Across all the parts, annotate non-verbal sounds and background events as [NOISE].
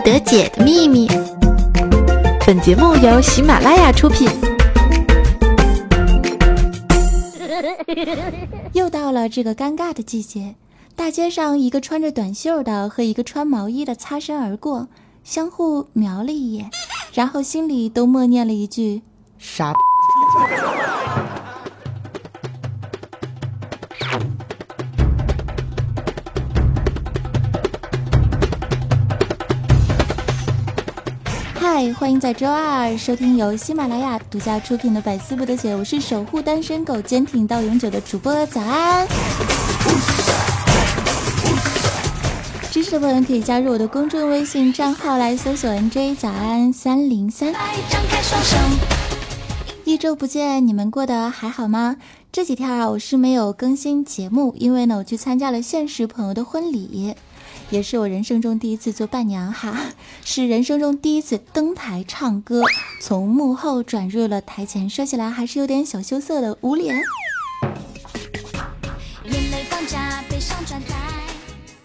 得解的秘密。本节目由喜马拉雅出品。[LAUGHS] 又到了这个尴尬的季节，大街上一个穿着短袖的和一个穿毛衣的擦身而过，相互瞄了一眼，然后心里都默念了一句“傻”。嗨，欢迎在周二收听由喜马拉雅独家出品的《百思不得解》，我是守护单身狗、坚挺到永久的主播早安。支持的朋友可以加入我的公众微信账号来搜索 “nj 早安三零三”。一周不见，你们过得还好吗？这几天啊，我是没有更新节目，因为呢，我去参加了现实朋友的婚礼。也是我人生中第一次做伴娘哈，[LAUGHS] 是人生中第一次登台唱歌，从幕后转入了台前，说起来还是有点小羞涩的捂脸。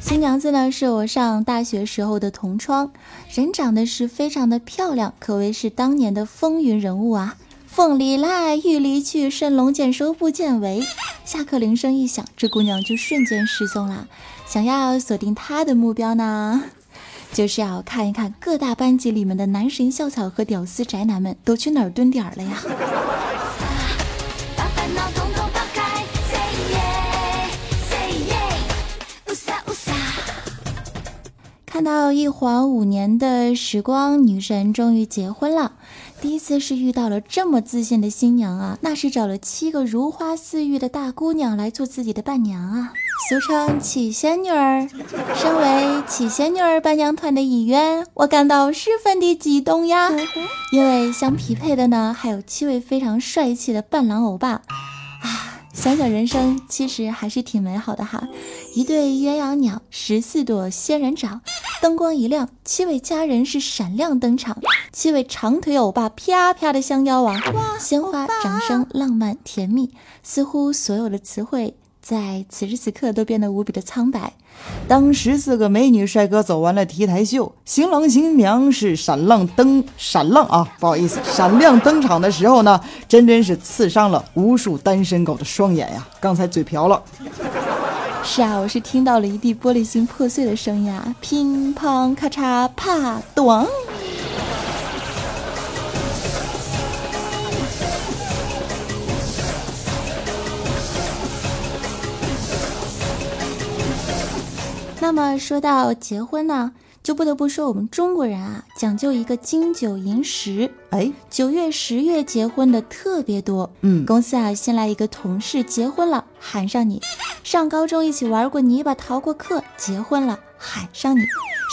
新娘子呢是我上大学时候的同窗，人长得是非常的漂亮，可谓是当年的风云人物啊。凤梨来，玉梨去，神龙见首不见尾。下课铃声一响，这姑娘就瞬间失踪了。想要锁定他的目标呢，[LAUGHS] 就是要看一看各大班级里面的男神校草和屌丝宅男们都去哪儿蹲点儿了呀。看到一晃五年的时光，女神终于结婚了。第一次是遇到了这么自信的新娘啊，那是找了七个如花似玉的大姑娘来做自己的伴娘啊，俗称七仙女儿。身为七仙女儿伴娘团的一员，我感到十分的激动呀，因为相匹配的呢，还有七位非常帅气的伴郎欧巴。啊想想人生其实还是挺美好的哈，一对鸳鸯鸟，十四朵仙人掌，灯光一亮，七位佳人是闪亮登场，七位长腿欧巴啪啪的相邀啊，鲜花、掌声、浪漫、甜蜜，似乎所有的词汇。在此时此刻都变得无比的苍白。当十四个美女帅哥走完了 T 台秀，新郎新娘是闪亮登闪亮啊，不好意思，闪亮登场的时候呢，真真是刺伤了无数单身狗的双眼呀！刚才嘴瓢了。是啊，我是听到了一地玻璃心破碎的声音啊，乒乓咔嚓啪咚。那么说到结婚呢，就不得不说我们中国人啊，讲究一个金九银十。哎，九月、十月结婚的特别多。嗯，公司啊，新来一个同事结婚了，喊上你；上高中一起玩过泥巴、逃过课，结婚了，喊上你；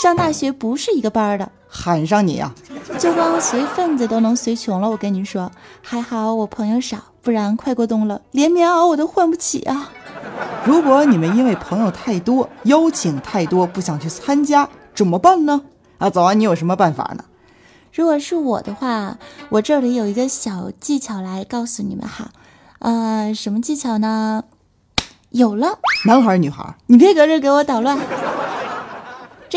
上大学不是一个班的，喊上你呀。就光随份子都能随穷了，我跟你说，还好我朋友少，不然快过冬了，连棉袄我都换不起啊。如果你们因为朋友太多，邀请太多，不想去参加，怎么办呢？啊，早安，你有什么办法呢？如果是我的话，我这里有一个小技巧来告诉你们哈。呃，什么技巧呢？有了，男孩女孩，你别搁这给我捣乱。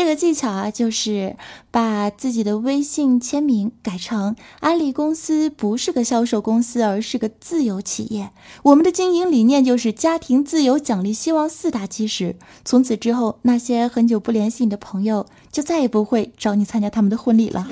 这个技巧啊，就是把自己的微信签名改成“安利公司不是个销售公司，而是个自由企业”。我们的经营理念就是家庭、自由、奖励、希望四大基石。从此之后，那些很久不联系你的朋友，就再也不会找你参加他们的婚礼了。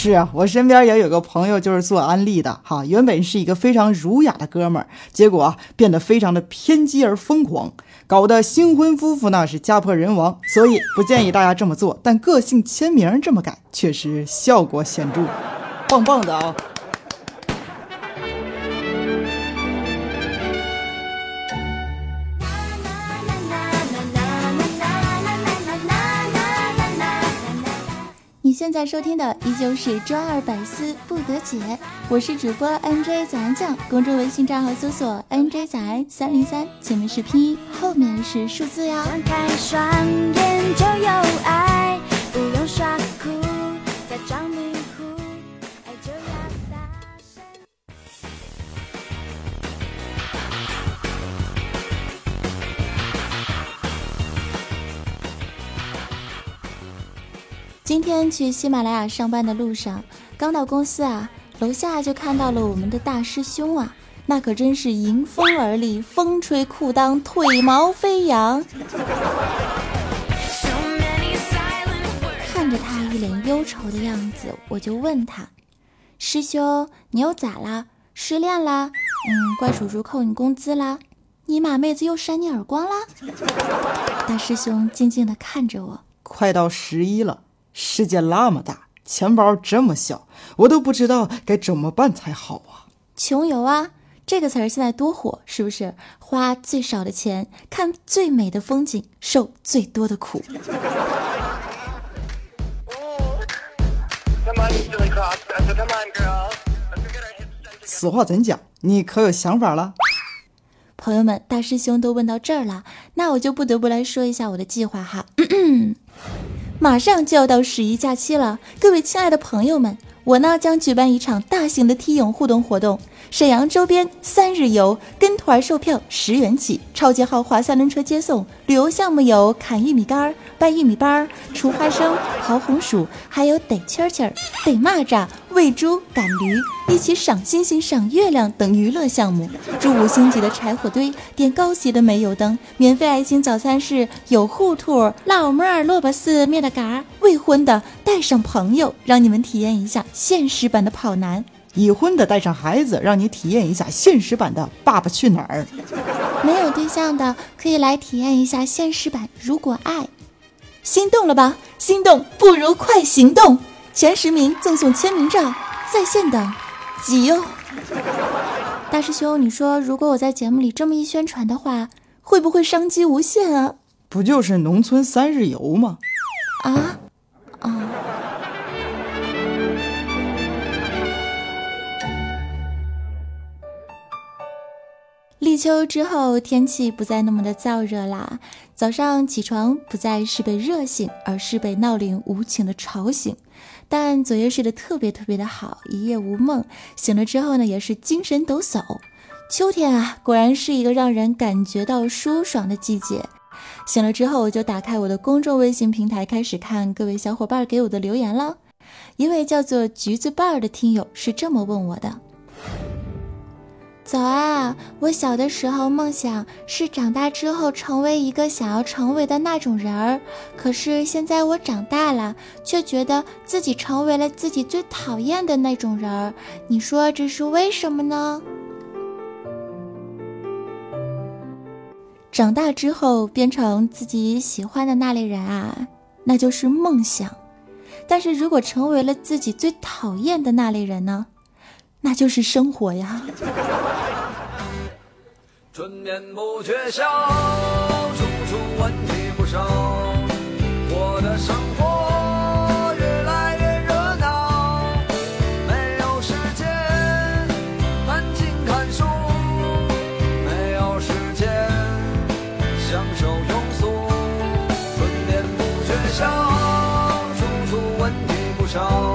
是啊，我身边也有个朋友就是做安利的哈，原本是一个非常儒雅的哥们儿，结果变得非常的偏激而疯狂，搞得新婚夫妇呢是家破人亡。所以不建议大家这么做，但个性签名这么改确实效果显著，棒棒的啊！现在收听的依旧是周二百思不得解，我是主播 NJ 早安酱，公众微信账号搜索 NJ 早安三零三，前面是拼音，后面是数字哟。张开双眼就有爱，今天去喜马拉雅上班的路上，刚到公司啊，楼下就看到了我们的大师兄啊，那可真是迎风而立，风吹裤裆，腿毛飞扬。看着他一脸忧愁的样子，我就问他：“师兄，你又咋啦？失恋啦？嗯，怪叔叔扣你工资啦？尼玛妹子又扇你耳光啦？”大师兄静静地看着我，快到十一了。世界那么大，钱包这么小，我都不知道该怎么办才好啊！穷游啊，这个词儿现在多火，是不是？花最少的钱，看最美的风景，受最多的苦。此话怎讲？你可有想法了？朋友们，大师兄都问到这儿了，那我就不得不来说一下我的计划哈。马上就要到十一假期了，各位亲爱的朋友们，我呢将举办一场大型的踢影互动活动，沈阳周边三日游，跟团售票十元起，超级豪华三轮车接送，旅游项目有砍玉米杆、掰玉米棒、除花生、刨红薯，还有逮蛐蛐、逮蚂蚱。喂猪、赶驴，一起赏星星、赏月亮等娱乐项目；住五星级的柴火堆，点高级的煤油灯；免费爱心早餐是有糊兔、老妹儿、萝卜丝、面的嘎；未婚的带上朋友，让你们体验一下现实版的跑男；已婚的带上孩子，让你体验一下现实版的《爸爸去哪儿》；没有对象的可以来体验一下现实版《如果爱》。心动了吧？心动不如快行动！前十名赠送签名照，在线等，急哟！大师兄，你说如果我在节目里这么一宣传的话，会不会商机无限啊？不就是农村三日游吗？啊啊！立秋之后，天气不再那么的燥热啦。早上起床不再是被热醒，而是被闹铃无情的吵醒。但昨夜睡得特别特别的好，一夜无梦。醒了之后呢，也是精神抖擞。秋天啊，果然是一个让人感觉到舒爽的季节。醒了之后，我就打开我的公众微信平台，开始看各位小伙伴给我的留言了。一位叫做橘子瓣儿的听友是这么问我的。早啊！我小的时候梦想是长大之后成为一个想要成为的那种人儿，可是现在我长大了，却觉得自己成为了自己最讨厌的那种人儿。你说这是为什么呢？长大之后变成自己喜欢的那类人啊，那就是梦想；但是如果成为了自己最讨厌的那类人呢？那就是生活呀。春眠不觉晓，处处问题不少。我的生活越来越热闹，没有时间安静看书，没有时间享受庸俗。春眠不觉晓，处处问题不少。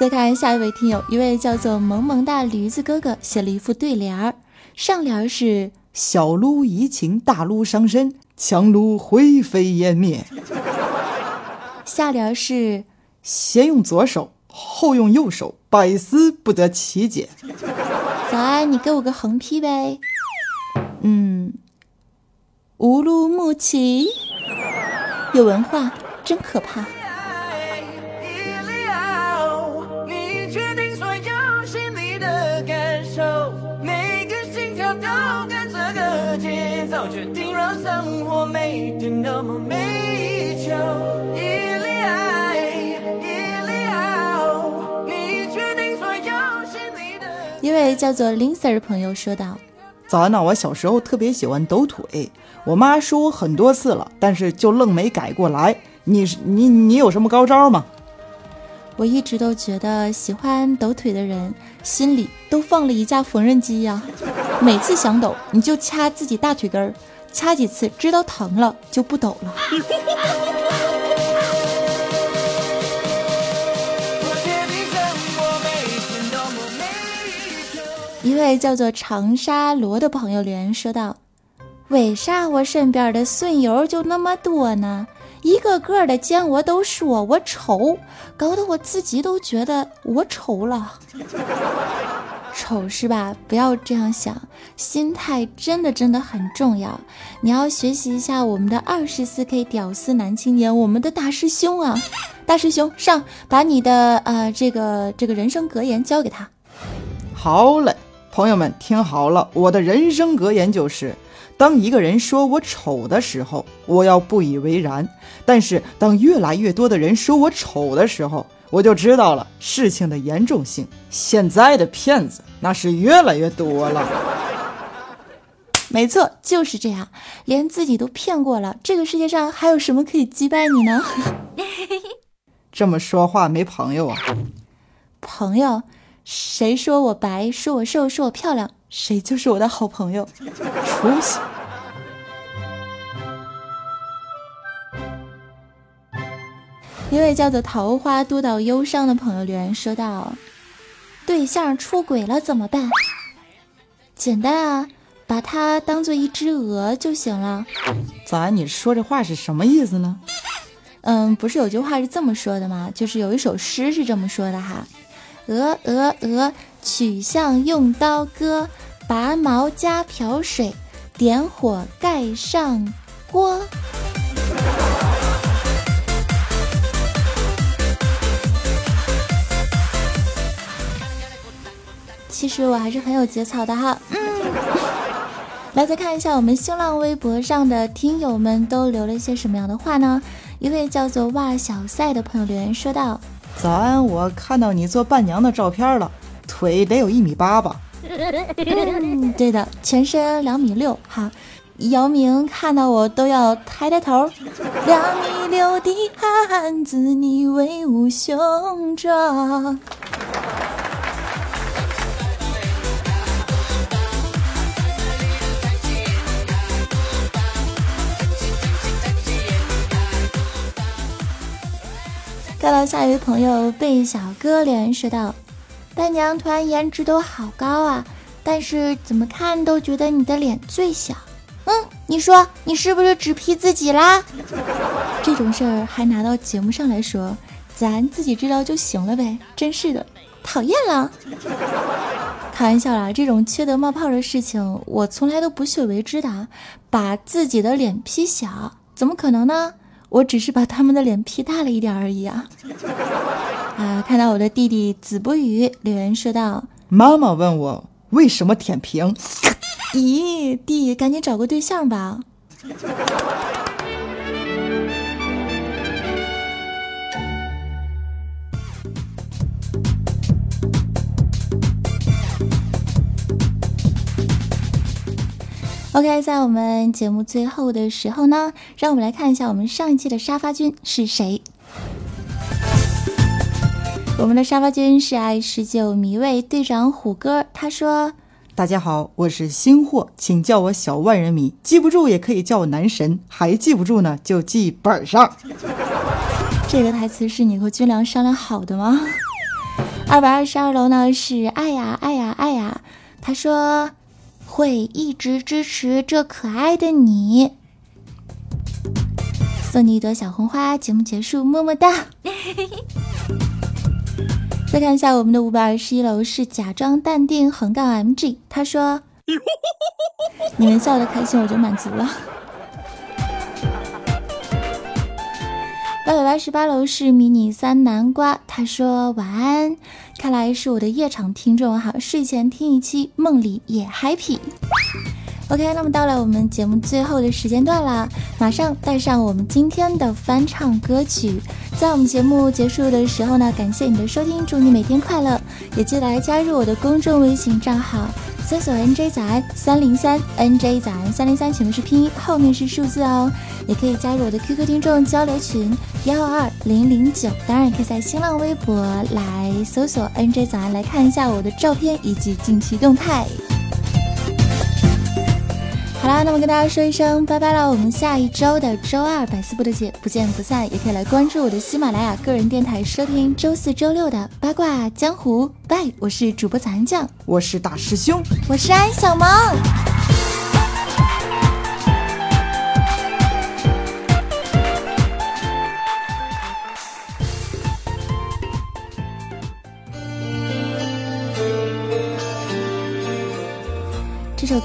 再看下一位听友，一位叫做萌萌的驴子哥哥写了一副对联儿，上联是“小撸怡情，大撸伤身，强撸灰飞烟灭”，[LAUGHS] 下联是“先用左手，后用右手，百思不得其解”。早安，你给我个横批呗。嗯，乌鲁木齐，有文化真可怕。一位叫做林 Sir 的朋友说道：“早安呢，我小时候特别喜欢抖腿，我妈说我很多次了，但是就愣没改过来。你你你有什么高招吗？”我一直都觉得喜欢抖腿的人心里都放了一架缝纫机呀，每次想抖你就掐自己大腿根儿。掐几次知道疼了就不抖了。[LAUGHS] 一位叫做长沙罗的朋友留言说道为啥我身边的损友就那么多呢？一个个的见我都说我丑搞得我自己都觉得我丑了。丑是吧？不要这样想，心态真的真的很重要。你要学习一下我们的二十四 K 屌丝男青年，我们的大师兄啊！大师兄上，把你的呃这个这个人生格言交给他。好嘞。”朋友们听好了，我的人生格言就是：当一个人说我丑的时候，我要不以为然；但是当越来越多的人说我丑的时候，我就知道了事情的严重性。现在的骗子那是越来越多了。[LAUGHS] 没错，就是这样，连自己都骗过了，这个世界上还有什么可以击败你呢？[LAUGHS] 这么说话没朋友啊？朋友。谁说我白，说我瘦，说我漂亮，谁就是我的好朋友。出息！一位叫做桃花督导忧伤的朋友留言说道：“对象出轨了怎么办？简单啊，把它当做一只鹅就行了。”咋你说这话是什么意思呢？嗯，不是有句话是这么说的吗？就是有一首诗是这么说的哈。鹅鹅鹅，曲项用刀割，拔毛加瓢水，点火盖上锅。其实我还是很有节操的哈。嗯，来再看一下我们新浪微博上的听友们都留了一些什么样的话呢？一位叫做哇小赛的朋友留言说道。早安，我看到你做伴娘的照片了，腿得有一米八吧？嗯，对的，全身两米六。哈，姚明看到我都要抬抬头。两米六的汉子，你威武雄壮。看到下一位朋友被小哥留言说道：“伴娘团颜值都好高啊，但是怎么看都觉得你的脸最小。嗯，你说你是不是只 P 自己啦？这种事儿还拿到节目上来说，咱自己知道就行了呗。真是的，讨厌了。开玩笑啦，这种缺德冒泡的事情我从来都不屑为之的。把自己的脸 P 小，怎么可能呢？”我只是把他们的脸 P 大了一点而已啊！[LAUGHS] 啊，看到我的弟弟子不语留言说道：“妈妈问我为什么舔屏？[LAUGHS] 咦，弟，赶紧找个对象吧！” [LAUGHS] OK，在我们节目最后的时候呢，让我们来看一下我们上一期的沙发君是谁。我们的沙发君是爱十九迷味队长虎哥，他说：“大家好，我是新货，请叫我小万人迷，记不住也可以叫我男神，还记不住呢就记本上。”这个台词是你和军良商量好的吗？二百二十二楼呢是爱呀爱呀爱呀，他说。会一直支持这可爱的你，送你一朵小红花。节目结束，么么哒。[LAUGHS] 再看一下我们的五百二十一楼是假装淡定横杠 MG，他说：“ [LAUGHS] 你们笑的开心，我就满足了。”八百八十八楼是迷你三南瓜，他说晚安，看来是我的夜场听众哈，睡前听一期，梦里也 happy。OK，那么到了我们节目最后的时间段啦，马上带上我们今天的翻唱歌曲。在我们节目结束的时候呢，感谢你的收听，祝你每天快乐，也记得来加入我的公众微信账号。搜索 NJ 早安三零三，NJ 早安三零三，前面是拼音，后面是数字哦。也可以加入我的 QQ 听众交流群幺二二零零九，当然也可以在新浪微博来搜索 NJ 早安，来看一下我的照片以及近期动态。好啦，那么跟大家说一声拜拜了。我们下一周的周二百思不得解，不见不散。也可以来关注我的喜马拉雅个人电台，收听周四周六的八卦江湖。拜，我是主播早安酱，我是大师兄，我是安小萌。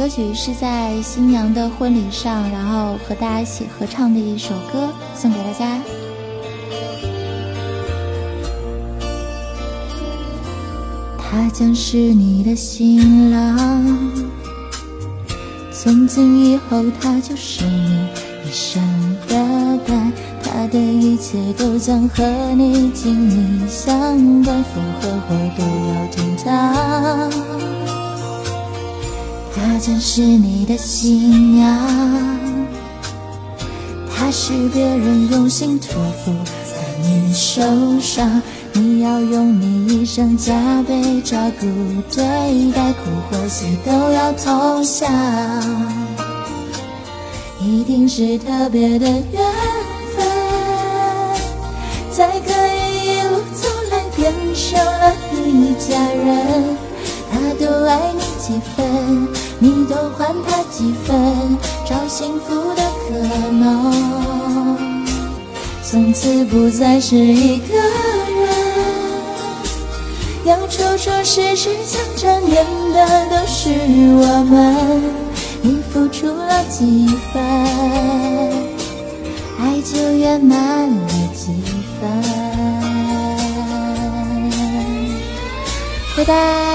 歌曲是在新娘的婚礼上，然后和大家一起合唱的一首歌，送给大家。他将是你的新郎，从今以后他就是你一生的伴，他的一切都将和你紧密相关，风和火都要听他。她将是你的新娘，她是别人用心托付在你手上，你要用你一生加倍照顾对待，苦或喜都要同享，一定是特别的缘分，才可以一路走来变成了一家人。他都爱你几分？你都还他几分，找幸福的可能，从此不再是一个人。要处处时时想着念的都是我们。你付出了几分，爱就圆满了几分。拜拜。